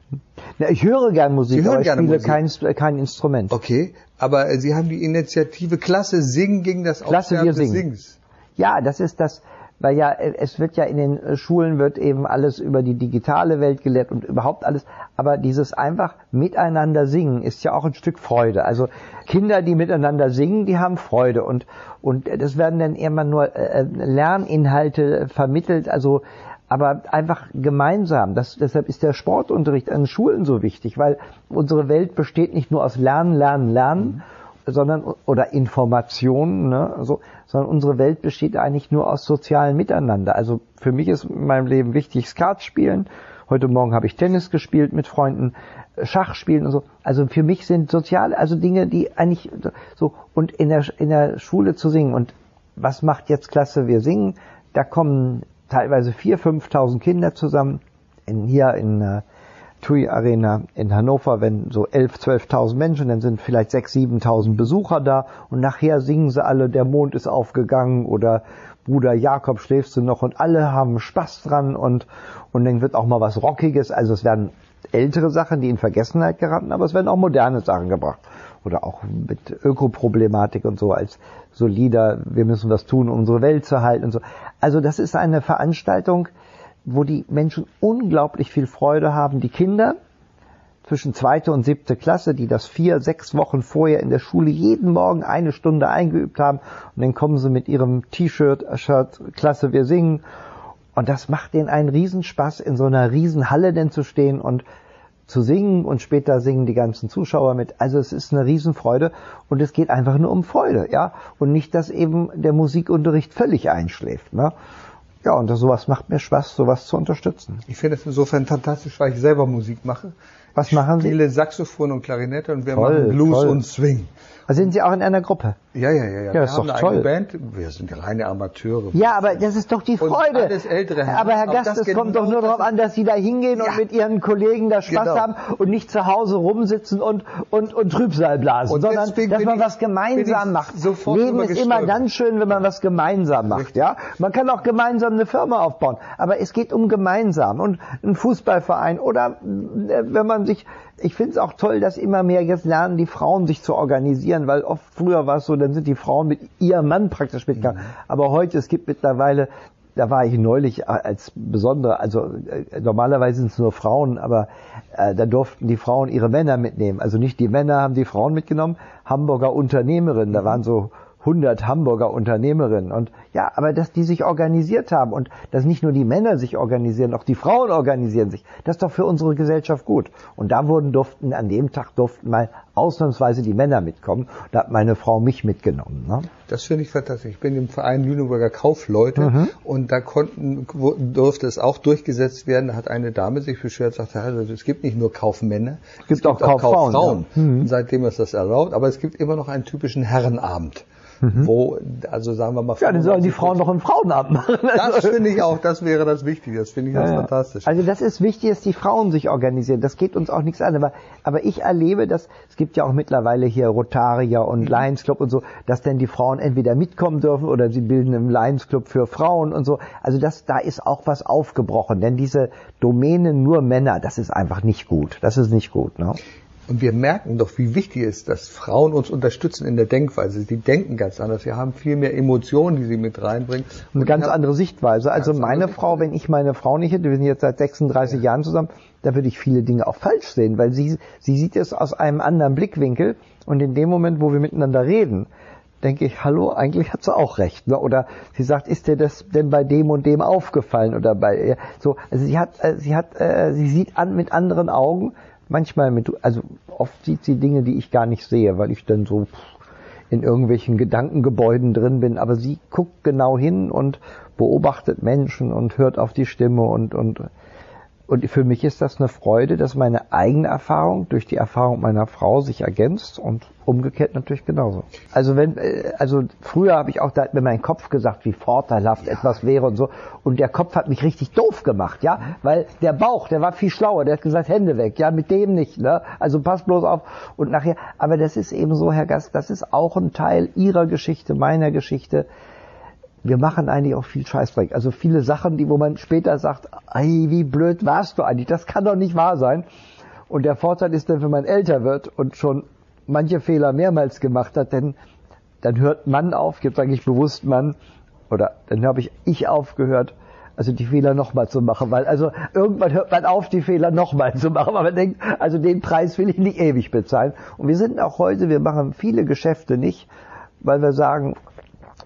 Na, ich höre gern Musik, Sie hören aber ich gerne spiele Musik. kein, kein Instrument. Okay, aber Sie haben die Initiative Klasse Singen gegen das Klasse, wir singen. Sings. Ja, das ist das, weil ja äh, es wird ja in den äh, Schulen wird eben alles über die digitale Welt gelehrt und überhaupt alles, aber dieses einfach miteinander singen ist ja auch ein Stück Freude. Also Kinder, die miteinander singen, die haben Freude und und das werden dann immer nur äh, Lerninhalte vermittelt, also aber einfach gemeinsam. Das, deshalb ist der Sportunterricht an Schulen so wichtig, weil unsere Welt besteht nicht nur aus Lernen, Lernen, Lernen, mhm sondern oder Informationen, ne, so, sondern unsere Welt besteht eigentlich nur aus sozialen Miteinander. Also für mich ist in meinem Leben wichtig Skat spielen. Heute Morgen habe ich Tennis gespielt mit Freunden, Schach spielen und so. Also für mich sind soziale, also Dinge, die eigentlich so und in der in der Schule zu singen und was macht jetzt Klasse? Wir singen. Da kommen teilweise vier, fünftausend Kinder zusammen. In, hier in äh, TUI Arena in Hannover, wenn so 11, 12.000 Menschen, dann sind vielleicht 6, 7.000 Besucher da und nachher singen sie alle, der Mond ist aufgegangen oder Bruder Jakob schläfst du noch und alle haben Spaß dran und, und dann wird auch mal was Rockiges, also es werden ältere Sachen, die in Vergessenheit geraten, aber es werden auch moderne Sachen gebracht. Oder auch mit Ökoproblematik und so als solider, wir müssen was tun, um unsere Welt zu halten und so. Also das ist eine Veranstaltung, wo die Menschen unglaublich viel Freude haben. Die Kinder zwischen zweite und siebte Klasse, die das vier, sechs Wochen vorher in der Schule jeden Morgen eine Stunde eingeübt haben und dann kommen sie mit ihrem T-Shirt, Shirt, Klasse, wir singen. Und das macht denen einen Riesenspaß, in so einer Riesenhalle denn zu stehen und zu singen und später singen die ganzen Zuschauer mit. Also es ist eine Riesenfreude und es geht einfach nur um Freude, ja. Und nicht, dass eben der Musikunterricht völlig einschläft, ne. Ja, und sowas macht mir Spaß, sowas zu unterstützen. Ich finde es insofern fantastisch, weil ich selber Musik mache. Was machen Sie? Viele Saxophon und Klarinette und wir toll, machen Blues toll. und Swing. Also sind Sie auch in einer Gruppe? Ja, ja, ja. ja. wir ist haben doch eine toll. Band. Wir sind reine Amateure. Ja, aber das ist doch die Freude. Alles ältere Herren. Aber Herr Gast, es kommt doch nur darauf an, dass Sie da hingehen ja. und mit Ihren Kollegen da Spaß genau. haben und nicht zu Hause rumsitzen und, und, und Trübsal blasen, und sondern dass man was gemeinsam macht. Leben ist immer ganz schön, wenn man was gemeinsam macht, Richtig. ja. Man kann auch gemeinsam eine Firma aufbauen. Aber es geht um gemeinsam und ein Fußballverein oder äh, wenn man sich ich finde es auch toll, dass immer mehr jetzt lernen, die Frauen sich zu organisieren, weil oft früher war es so, dann sind die Frauen mit ihrem Mann praktisch mitgegangen. Mhm. Aber heute, es gibt mittlerweile, da war ich neulich als besondere, also äh, normalerweise sind es nur Frauen, aber äh, da durften die Frauen ihre Männer mitnehmen. Also nicht die Männer haben die Frauen mitgenommen, Hamburger Unternehmerinnen, da mhm. waren so 100 Hamburger Unternehmerinnen und ja, aber dass die sich organisiert haben und dass nicht nur die Männer sich organisieren, auch die Frauen organisieren sich. Das ist doch für unsere Gesellschaft gut. Und da wurden durften an dem Tag durften mal ausnahmsweise die Männer mitkommen. Da hat meine Frau mich mitgenommen. Ne? Das finde ich fantastisch. Ich bin im Verein Lüneburger Kaufleute mhm. und da konnten durfte es auch durchgesetzt werden. Da hat eine Dame sich beschwert, sagte, also, es gibt nicht nur Kaufmänner, es gibt, es gibt auch, auch Kauffrauen. Kauffrauen. Ja. Mhm. Seitdem ist das erlaubt, aber es gibt immer noch einen typischen Herrenabend mhm. wo, also sagen wir mal. Ja, dann sollen die Frauen noch einen Frauenabend machen. Das finde ich auch, das wäre das Wichtige, das finde ich ganz ja, fantastisch. Also das ist wichtig, dass die Frauen sich organisieren, das geht uns auch nichts an, aber, aber ich erlebe, dass, es gibt ja auch mittlerweile hier Rotarier und mhm. Lions Club und so, dass denn die Frauen entweder mitkommen dürfen oder sie bilden einen Lions Club für Frauen und so. Also das, da ist auch was aufgebrochen, denn diese Domäne nur Männer, das ist einfach nicht gut, das ist nicht gut, ne? Und wir merken doch, wie wichtig es ist, dass Frauen uns unterstützen in der Denkweise. Sie denken ganz anders. Sie haben viel mehr Emotionen, die sie mit reinbringen. Und eine ganz andere Sichtweise. Also meine Frau, wenn ich meine Frau nicht hätte, wir sind jetzt seit 36 ja. Jahren zusammen, da würde ich viele Dinge auch falsch sehen, weil sie, sie sieht es aus einem anderen Blickwinkel. Und in dem Moment, wo wir miteinander reden, denke ich, hallo, eigentlich hat sie auch recht. Ne? Oder sie sagt, ist dir das denn bei dem und dem aufgefallen? Oder bei so, also sie hat, äh, sie hat, äh, sie sieht an mit anderen Augen manchmal mit, also oft sieht sie Dinge, die ich gar nicht sehe, weil ich dann so in irgendwelchen Gedankengebäuden drin bin. Aber sie guckt genau hin und beobachtet Menschen und hört auf die Stimme und, und und für mich ist das eine Freude, dass meine eigene Erfahrung durch die Erfahrung meiner Frau sich ergänzt und umgekehrt natürlich genauso. Also wenn, äh, also früher habe ich auch, da hat mir mein Kopf gesagt, wie vorteilhaft ja. etwas wäre und so. Und der Kopf hat mich richtig doof gemacht, ja, weil der Bauch, der war viel schlauer, der hat gesagt, Hände weg, ja, mit dem nicht, ne. Also pass bloß auf. Und nachher, aber das ist eben so, Herr Gast, das ist auch ein Teil Ihrer Geschichte, meiner Geschichte wir machen eigentlich auch viel Scheißdreck. Also viele Sachen, die, wo man später sagt, ey, wie blöd warst du eigentlich? Das kann doch nicht wahr sein. Und der Vorteil ist dann, wenn man älter wird und schon manche Fehler mehrmals gemacht hat, denn dann hört man auf, gibt eigentlich bewusst man, oder dann habe ich ich aufgehört, also die Fehler nochmal zu machen, weil also irgendwann hört man auf, die Fehler nochmal zu machen, weil man denkt, also den Preis will ich nicht ewig bezahlen. Und wir sind auch heute, wir machen viele Geschäfte nicht, weil wir sagen,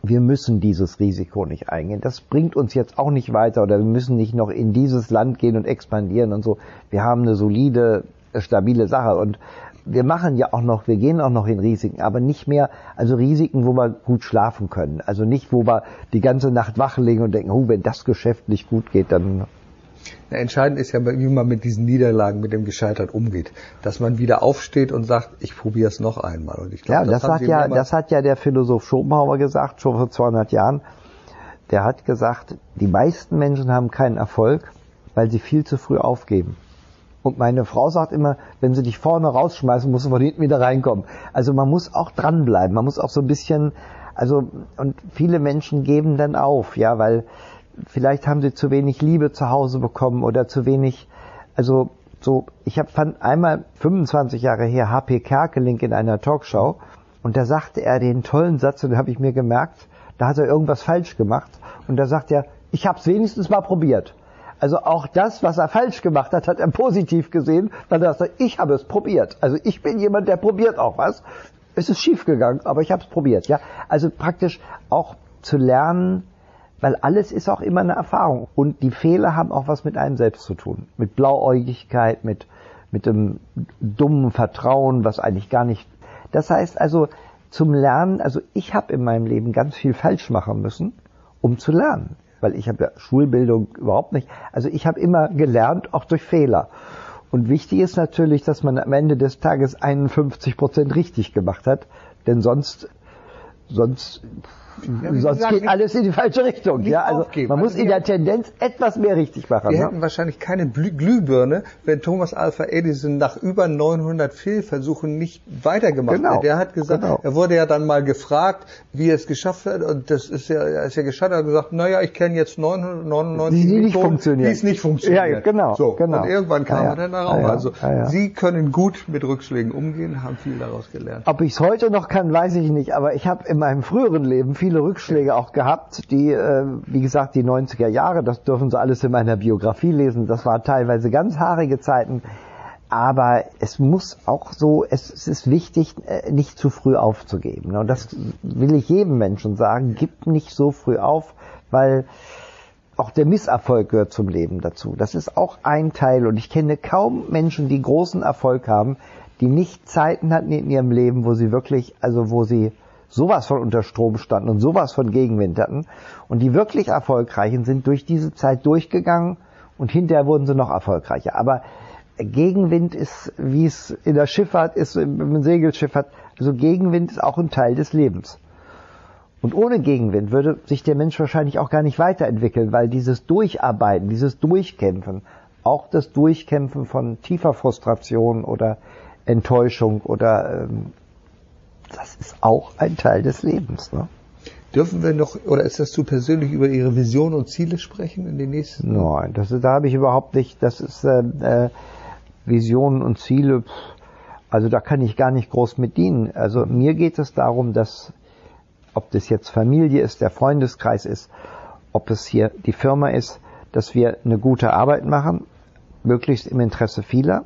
wir müssen dieses Risiko nicht eingehen. Das bringt uns jetzt auch nicht weiter oder wir müssen nicht noch in dieses Land gehen und expandieren und so. Wir haben eine solide, stabile Sache und wir machen ja auch noch, wir gehen auch noch in Risiken, aber nicht mehr, also Risiken, wo wir gut schlafen können. Also nicht, wo wir die ganze Nacht wach liegen und denken, oh, wenn das Geschäft nicht gut geht, dann entscheidend ist ja, wie man mit diesen Niederlagen, mit dem Gescheitert umgeht. Dass man wieder aufsteht und sagt, ich probiere es noch einmal. Und ich glaub, ja, das, das hat ja, das hat ja der Philosoph Schopenhauer gesagt, schon vor 200 Jahren. Der hat gesagt, die meisten Menschen haben keinen Erfolg, weil sie viel zu früh aufgeben. Und meine Frau sagt immer, wenn sie dich vorne rausschmeißen, musst du von hinten wieder reinkommen. Also man muss auch dranbleiben. Man muss auch so ein bisschen, also, und viele Menschen geben dann auf, ja, weil, vielleicht haben sie zu wenig Liebe zu Hause bekommen oder zu wenig, also so, ich hab, fand einmal 25 Jahre her HP Kerkeling in einer Talkshow und da sagte er den tollen Satz und da habe ich mir gemerkt, da hat er irgendwas falsch gemacht und da sagt er, ich habe es wenigstens mal probiert. Also auch das, was er falsch gemacht hat, hat er positiv gesehen, weil er sagt, ich habe es probiert. Also ich bin jemand, der probiert auch was. Es ist schief gegangen, aber ich habe es probiert. Ja, also praktisch auch zu lernen, weil alles ist auch immer eine Erfahrung. Und die Fehler haben auch was mit einem selbst zu tun. Mit Blauäugigkeit, mit, mit dem dummen Vertrauen, was eigentlich gar nicht. Das heißt also, zum Lernen, also ich habe in meinem Leben ganz viel falsch machen müssen, um zu lernen. Weil ich habe ja Schulbildung überhaupt nicht. Also ich habe immer gelernt, auch durch Fehler. Und wichtig ist natürlich, dass man am Ende des Tages 51 Prozent richtig gemacht hat, denn sonst, sonst ja, Sonst gesagt, geht alles in die falsche Richtung. Ja, also aufgeben. man muss also in der Tendenz etwas mehr richtig machen. Wir ne? hätten wahrscheinlich keine Glühbirne, wenn Thomas Alpha Edison nach über 900 Fehlversuchen nicht weitergemacht genau. hätte. Der hat gesagt, genau. er wurde ja dann mal gefragt, wie er es geschafft hat, und das ist ja, er ist ja gescheitert, er hat gesagt, naja, ich kenne jetzt 999 die, die nicht funktionieren. die es nicht funktionieren. Ja, genau. So, genau. Und irgendwann kam ja, er dann darauf. Ja, also Sie können gut mit Rückschlägen umgehen, haben viel daraus gelernt. Ob ich es heute noch kann, weiß ich nicht, aber ich habe in meinem früheren Leben viel viele Rückschläge auch gehabt, die, äh, wie gesagt, die 90er Jahre, das dürfen Sie alles in meiner Biografie lesen, das waren teilweise ganz haarige Zeiten. aber es muss auch so, es, es ist wichtig, äh, nicht zu früh aufzugeben. Und das will ich jedem Menschen sagen, gib nicht so früh auf, weil auch der Misserfolg gehört zum Leben dazu. Das ist auch ein Teil. Und ich kenne kaum Menschen, die großen Erfolg haben, die nicht Zeiten hatten in ihrem Leben, wo sie wirklich, also wo sie sowas von unter Strom standen und sowas von Gegenwind hatten. Und die wirklich Erfolgreichen sind durch diese Zeit durchgegangen und hinterher wurden sie noch erfolgreicher. Aber Gegenwind ist, wie es in der Schifffahrt ist, im Segelschifffahrt, also Gegenwind ist auch ein Teil des Lebens. Und ohne Gegenwind würde sich der Mensch wahrscheinlich auch gar nicht weiterentwickeln, weil dieses Durcharbeiten, dieses Durchkämpfen, auch das Durchkämpfen von tiefer Frustration oder Enttäuschung oder ähm, das ist auch ein Teil des Lebens. Ne? Dürfen wir noch, oder ist das zu persönlich, über Ihre Vision und Ziele sprechen in den nächsten? Nein, das, da habe ich überhaupt nicht, das ist äh, äh, Visionen und Ziele, also da kann ich gar nicht groß mit dienen. Also mir geht es darum, dass, ob das jetzt Familie ist, der Freundeskreis ist, ob es hier die Firma ist, dass wir eine gute Arbeit machen, möglichst im Interesse vieler.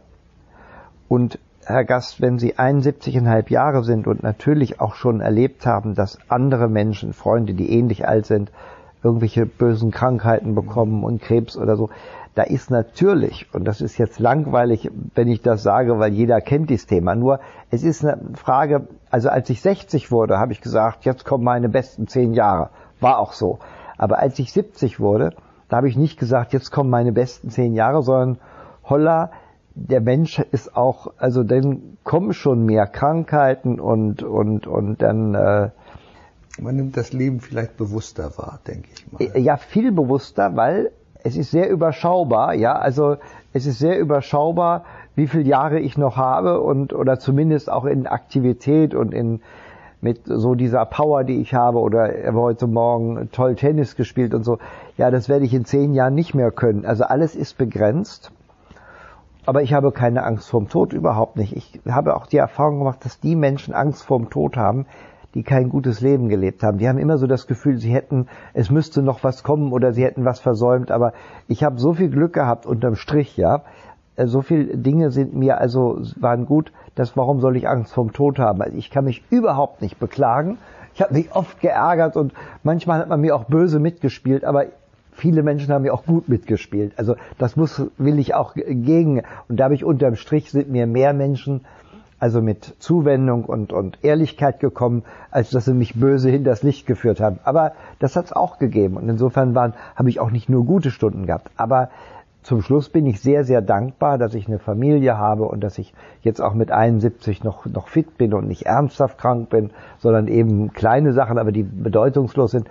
Und Herr Gast, wenn Sie 71,5 Jahre sind und natürlich auch schon erlebt haben, dass andere Menschen, Freunde, die ähnlich alt sind, irgendwelche bösen Krankheiten bekommen und Krebs oder so, da ist natürlich, und das ist jetzt langweilig, wenn ich das sage, weil jeder kennt dieses Thema, nur es ist eine Frage, also als ich 60 wurde, habe ich gesagt, jetzt kommen meine besten zehn Jahre. War auch so. Aber als ich 70 wurde, da habe ich nicht gesagt, jetzt kommen meine besten zehn Jahre, sondern holla, der Mensch ist auch, also dann kommen schon mehr Krankheiten und und und dann äh, man nimmt das Leben vielleicht bewusster wahr, denke ich mal. Ja, viel bewusster, weil es ist sehr überschaubar, ja, also es ist sehr überschaubar, wie viele Jahre ich noch habe und oder zumindest auch in Aktivität und in mit so dieser Power, die ich habe oder er habe heute Morgen toll Tennis gespielt und so. Ja, das werde ich in zehn Jahren nicht mehr können. Also alles ist begrenzt. Aber ich habe keine Angst vorm Tod, überhaupt nicht. Ich habe auch die Erfahrung gemacht, dass die Menschen Angst vorm Tod haben, die kein gutes Leben gelebt haben. Die haben immer so das Gefühl, sie hätten, es müsste noch was kommen oder sie hätten was versäumt. Aber ich habe so viel Glück gehabt unterm Strich, ja. Äh, so viele Dinge sind mir also waren gut, dass warum soll ich Angst vorm Tod haben? Also ich kann mich überhaupt nicht beklagen. Ich habe mich oft geärgert und manchmal hat man mir auch böse mitgespielt, aber viele Menschen haben mir auch gut mitgespielt. Also das muss will ich auch gegen und da habe ich unterm Strich sind mir mehr Menschen also mit Zuwendung und, und Ehrlichkeit gekommen, als dass sie mich böse hinters Licht geführt haben. Aber das hat es auch gegeben. Und insofern waren, habe ich auch nicht nur gute Stunden gehabt. Aber zum Schluss bin ich sehr, sehr dankbar, dass ich eine Familie habe und dass ich jetzt auch mit 71 noch, noch fit bin und nicht ernsthaft krank bin, sondern eben kleine Sachen, aber die bedeutungslos sind.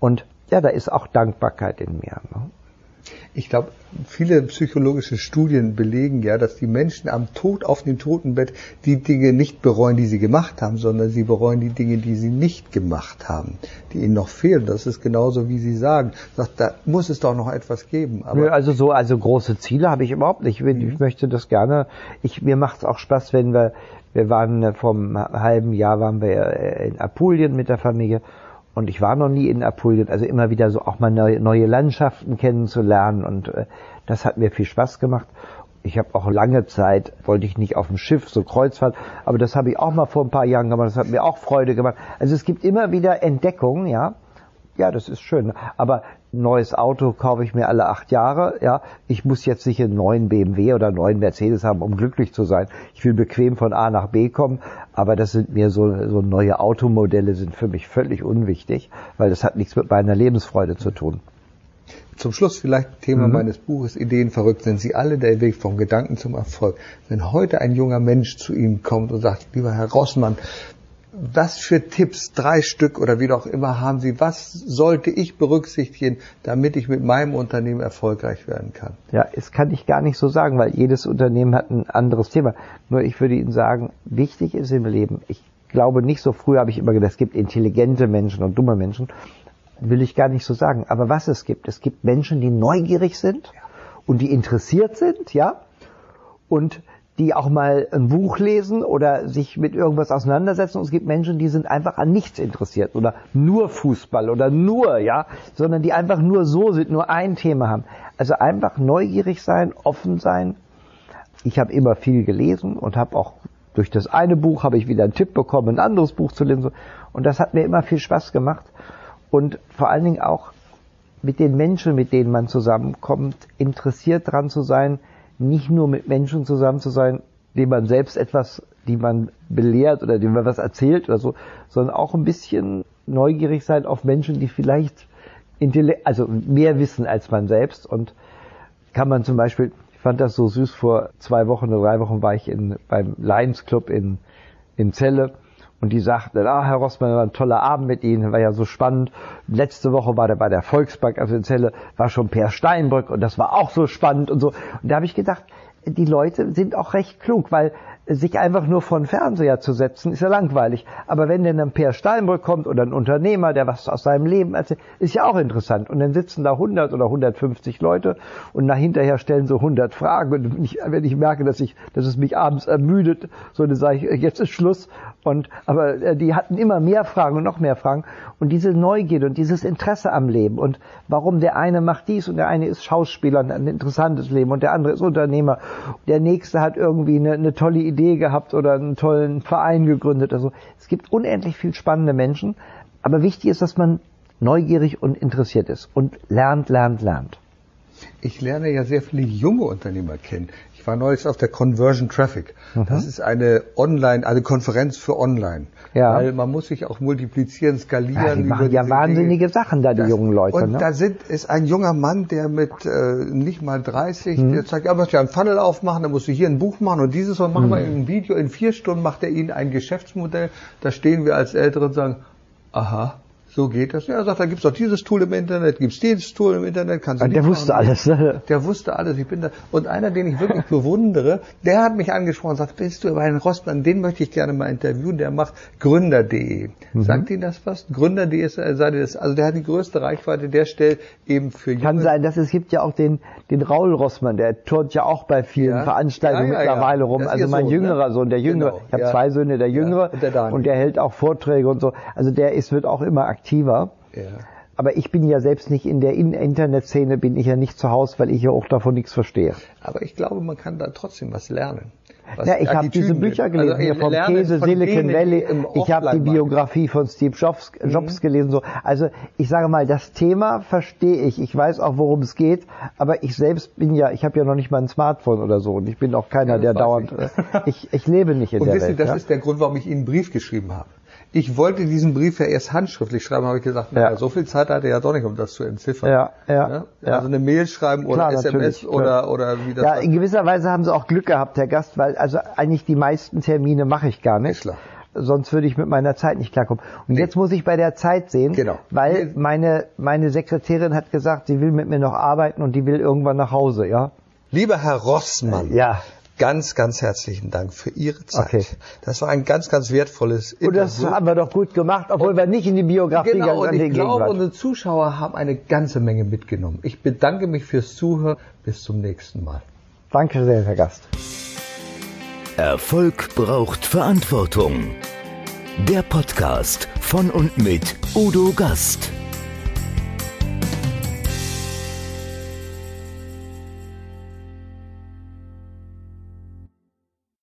Und ja, da ist auch Dankbarkeit in mir. Ne? ich glaube, viele psychologische Studien belegen ja, dass die Menschen am Tod auf dem Totenbett die Dinge nicht bereuen, die sie gemacht haben, sondern sie bereuen die Dinge, die sie nicht gemacht haben, die ihnen noch fehlen. Das ist genauso, wie Sie sagen. Sagt, da muss es doch noch etwas geben. Aber also so, also große Ziele habe ich überhaupt nicht. Ich, mhm. möchte das gerne. Ich, mir macht es auch Spaß, wenn wir, wir waren vor einem halben Jahr waren wir in Apulien mit der Familie und ich war noch nie in Apulien, also immer wieder so auch mal neue, neue Landschaften kennenzulernen und äh, das hat mir viel Spaß gemacht. Ich habe auch lange Zeit, wollte ich nicht auf dem Schiff, so Kreuzfahrt, aber das habe ich auch mal vor ein paar Jahren gemacht, das hat mir auch Freude gemacht. Also es gibt immer wieder Entdeckungen, ja, ja, das ist schön. Aber neues Auto kaufe ich mir alle acht Jahre. Ja, ich muss jetzt nicht einen neuen BMW oder einen neuen Mercedes haben, um glücklich zu sein. Ich will bequem von A nach B kommen. Aber das sind mir so, so neue Automodelle sind für mich völlig unwichtig, weil das hat nichts mit meiner Lebensfreude zu tun. Zum Schluss vielleicht Thema mhm. meines Buches Ideen verrückt sind Sie alle der Weg vom Gedanken zum Erfolg. Wenn heute ein junger Mensch zu Ihnen kommt und sagt, lieber Herr Rossmann, was für Tipps, drei Stück oder wie auch immer haben Sie, was sollte ich berücksichtigen, damit ich mit meinem Unternehmen erfolgreich werden kann? Ja, das kann ich gar nicht so sagen, weil jedes Unternehmen hat ein anderes Thema. Nur ich würde Ihnen sagen, wichtig ist im Leben, ich glaube nicht so früh habe ich immer gedacht, es gibt intelligente Menschen und dumme Menschen, will ich gar nicht so sagen. Aber was es gibt, es gibt Menschen, die neugierig sind und die interessiert sind, ja, und die auch mal ein Buch lesen oder sich mit irgendwas auseinandersetzen. Und es gibt Menschen, die sind einfach an nichts interessiert oder nur Fußball oder nur, ja, sondern die einfach nur so sind, nur ein Thema haben. Also einfach neugierig sein, offen sein, ich habe immer viel gelesen und habe auch durch das eine Buch habe ich wieder einen Tipp bekommen, ein anderes Buch zu lesen. Und das hat mir immer viel Spaß gemacht. Und vor allen Dingen auch mit den Menschen, mit denen man zusammenkommt, interessiert dran zu sein, nicht nur mit Menschen zusammen zu sein, denen man selbst etwas, die man belehrt oder denen man was erzählt oder so, sondern auch ein bisschen neugierig sein auf Menschen, die vielleicht also mehr wissen als man selbst. Und kann man zum Beispiel, ich fand das so süß, vor zwei Wochen oder drei Wochen war ich in, beim Lions Club in, in Celle und die sagten, ah, Herr Rossmann, war ein toller Abend mit Ihnen, war ja so spannend. Letzte Woche war der bei der Volksbank, also in Celle, war schon Per Steinbrück und das war auch so spannend und so. Und da habe ich gedacht, die Leute sind auch recht klug, weil sich einfach nur vor den Fernseher zu setzen, ist ja langweilig. Aber wenn denn ein Per Steinbrück kommt oder ein Unternehmer, der was aus seinem Leben erzählt, ist ja auch interessant. Und dann sitzen da 100 oder 150 Leute und nach hinterher stellen so 100 Fragen. Und ich, wenn ich merke, dass ich, dass es mich abends ermüdet, so dann sage ich, jetzt ist Schluss. Und, aber äh, die hatten immer mehr Fragen und noch mehr Fragen. Und diese Neugierde und dieses Interesse am Leben und warum der eine macht dies und der eine ist Schauspieler und ein interessantes Leben und der andere ist Unternehmer. Der nächste hat irgendwie eine, eine tolle Idee Idee gehabt oder einen tollen Verein gegründet. Also es gibt unendlich viel spannende Menschen, aber wichtig ist, dass man neugierig und interessiert ist und lernt, lernt, lernt. Ich lerne ja sehr viele junge Unternehmer kennen. Ich war neulich auf der Conversion Traffic. Mhm. Das ist eine Online, eine Konferenz für Online. Ja. Weil man muss sich auch multiplizieren, skalieren. Ja, die machen ja wahnsinnige Dinge. Sachen da, die das, jungen Leute. Und ne? da sind, ist ein junger Mann, der mit äh, nicht mal 30, mhm. der sagt, ja, möchte ja einen Funnel aufmachen, dann musst du hier ein Buch machen und dieses und machen mhm. wir in einem Video. In vier Stunden macht er ihnen ein Geschäftsmodell. Da stehen wir als Ältere und sagen, aha, so geht das. Ja, er sagt, da gibt's doch dieses Tool im Internet, gibt's dieses Tool im Internet, kannst du Der machen. wusste alles. Ne? Der wusste alles. Ich bin da. Und einer, den ich wirklich bewundere, der hat mich angesprochen und sagt, bist du bei den Rossmann, den möchte ich gerne mal interviewen, der macht Gründer.de. Mhm. Sagt Ihnen das was? Gründer.de ist, äh, das, also der hat die größte Reichweite, der stellt eben für junge Kann sein, dass es gibt ja auch den, den Raul Rossmann, der turnt ja auch bei vielen ja. Veranstaltungen ja, ja, mittlerweile rum. also mein Sohn, ne? jüngerer ne? Sohn, der Jüngere. Genau. Ich habe zwei Söhne, der Jüngere. Und der, und, der hält auch Vorträge und so. Also der ist, wird auch immer aktiver. Ja. Aber ich bin ja selbst nicht in der Internetszene, bin ich ja nicht zu Hause, weil ich ja auch davon nichts verstehe. Aber ich glaube, man kann da trotzdem was lernen. Was ja, ich habe diese Bücher gelesen, also, hier vom Käse, Silicon Valley. Ich habe die Biografie von Steve Jobs, mhm. Jobs mhm. gelesen. So. Also ich sage mal, das Thema verstehe ich. Ich weiß auch, worum es geht. Aber ich selbst bin ja, ich habe ja noch nicht mal ein Smartphone oder so. Und ich bin auch keiner, ja, der dauernd... Ich. ich. ich, lebe nicht in und der wissen, Welt. Das ja? ist der Grund, warum ich Ihnen einen Brief geschrieben habe. Ich wollte diesen Brief ja erst handschriftlich schreiben, habe ich gesagt, ja. so viel Zeit hatte er ja doch nicht, um das zu entziffern. Ja, ja, ne? ja. Also eine Mail schreiben oder Klar, SMS oder, oder wie das Ja, in gewisser Weise haben Sie auch Glück gehabt, Herr Gast, weil also eigentlich die meisten Termine mache ich gar nicht. Klar. Sonst würde ich mit meiner Zeit nicht klarkommen. Und nee. jetzt muss ich bei der Zeit sehen, genau. weil meine, meine Sekretärin hat gesagt, sie will mit mir noch arbeiten und die will irgendwann nach Hause, ja. Lieber Herr Rossmann, ja ganz, ganz herzlichen Dank für Ihre Zeit. Okay. Das war ein ganz, ganz wertvolles Interview. Und das haben wir doch gut gemacht, obwohl und wir nicht in die Biografie genau, gegangen sind. Genau, und ich glaube, unsere Zuschauer haben eine ganze Menge mitgenommen. Ich bedanke mich fürs Zuhören. Bis zum nächsten Mal. Danke sehr, Herr Gast. Erfolg braucht Verantwortung. Der Podcast von und mit Udo Gast.